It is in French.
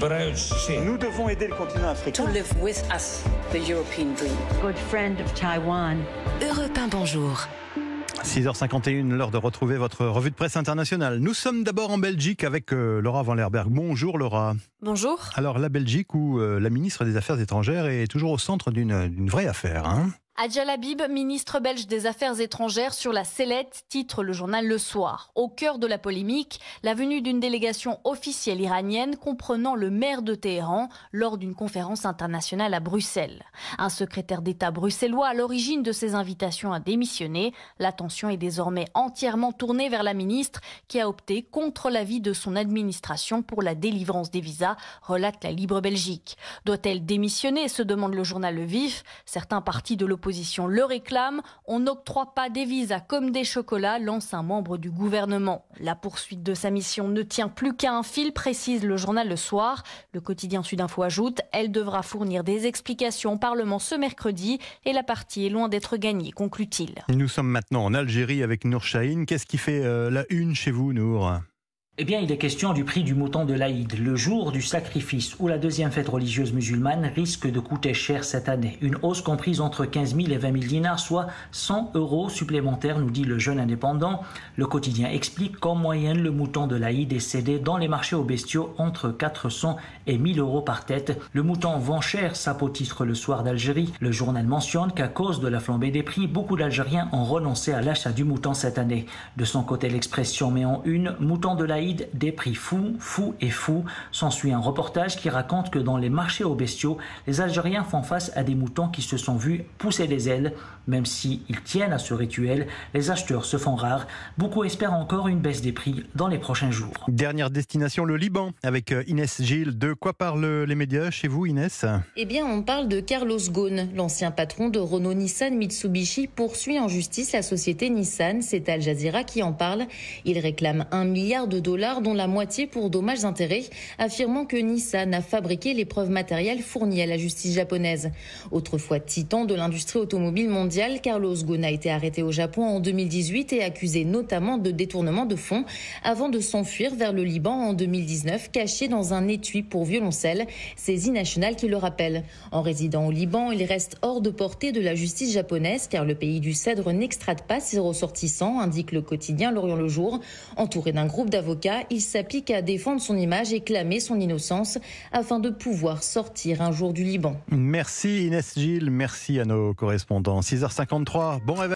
Nous devons aider le continent africain. To live with us, the European dream. Good friend of Taiwan. Europe 1, bonjour. 6h51, l'heure de retrouver votre revue de presse internationale. Nous sommes d'abord en Belgique avec euh, Laura Van Lerberg. Bonjour Laura. Bonjour. Alors la Belgique où euh, la ministre des Affaires étrangères est toujours au centre d'une vraie affaire. Hein? Adjal Habib, ministre belge des Affaires étrangères sur la sellette, titre le journal Le Soir. Au cœur de la polémique, la venue d'une délégation officielle iranienne comprenant le maire de Téhéran lors d'une conférence internationale à Bruxelles. Un secrétaire d'État bruxellois à l'origine de ces invitations a démissionné. L'attention est désormais entièrement tournée vers la ministre qui a opté contre l'avis de son administration pour la délivrance des visas, relate la Libre Belgique. Doit-elle démissionner se demande le journal Le Vif. Certains partis de l'opposition le réclame. On n'octroie pas des visas comme des chocolats, lance un membre du gouvernement. La poursuite de sa mission ne tient plus qu'à un fil, précise le journal Le Soir. Le quotidien Sudinfo ajoute, elle devra fournir des explications au Parlement ce mercredi et la partie est loin d'être gagnée, conclut-il. Nous sommes maintenant en Algérie avec Nour Chahine. Qu'est-ce qui fait euh, la une chez vous, Nour? Eh bien, il est question du prix du mouton de l'Aïd, le jour du sacrifice où la deuxième fête religieuse musulmane risque de coûter cher cette année. Une hausse comprise entre 15 000 et 20 000 dinars, soit 100 euros supplémentaires, nous dit le jeune indépendant. Le quotidien explique qu'en moyenne, le mouton de l'Aïd est cédé dans les marchés aux bestiaux entre 400 et 1000 euros par tête. Le mouton vend cher, titre le soir d'Algérie. Le journal mentionne qu'à cause de la flambée des prix, beaucoup d'Algériens ont renoncé à l'achat du mouton cette année. De son côté, l'expression met en une mouton de l'Aïd des prix fous, fous et fous. S'ensuit un reportage qui raconte que dans les marchés aux bestiaux, les Algériens font face à des moutons qui se sont vus pousser des ailes. Même s'ils tiennent à ce rituel, les acheteurs se font rares. Beaucoup espèrent encore une baisse des prix dans les prochains jours. Dernière destination, le Liban, avec euh, Inès Gilles. De quoi parlent les médias chez vous, Inès? Eh bien, on parle de Carlos Ghosn, l'ancien patron de Renault Nissan Mitsubishi, poursuit en justice la société Nissan. C'est Al Jazeera qui en parle. Il réclame un milliard de dollars dont la moitié pour dommages intérêts, affirmant que Nissan a fabriqué les preuves matérielles fournies à la justice japonaise. Autrefois titan de l'industrie automobile mondiale, Carlos Ghosn a été arrêté au Japon en 2018 et accusé notamment de détournement de fonds avant de s'enfuir vers le Liban en 2019, caché dans un étui pour violoncelle. C'est Z-National qui le rappelle. En résidant au Liban, il reste hors de portée de la justice japonaise car le pays du Cèdre n'extrade pas ses ressortissants, indique le quotidien L'Orient le Jour. Entouré d'un groupe d'avocats, il s'applique à défendre son image et clamer son innocence afin de pouvoir sortir un jour du Liban. Merci Inès Gilles, merci à nos correspondants. 6h53, bon réveil.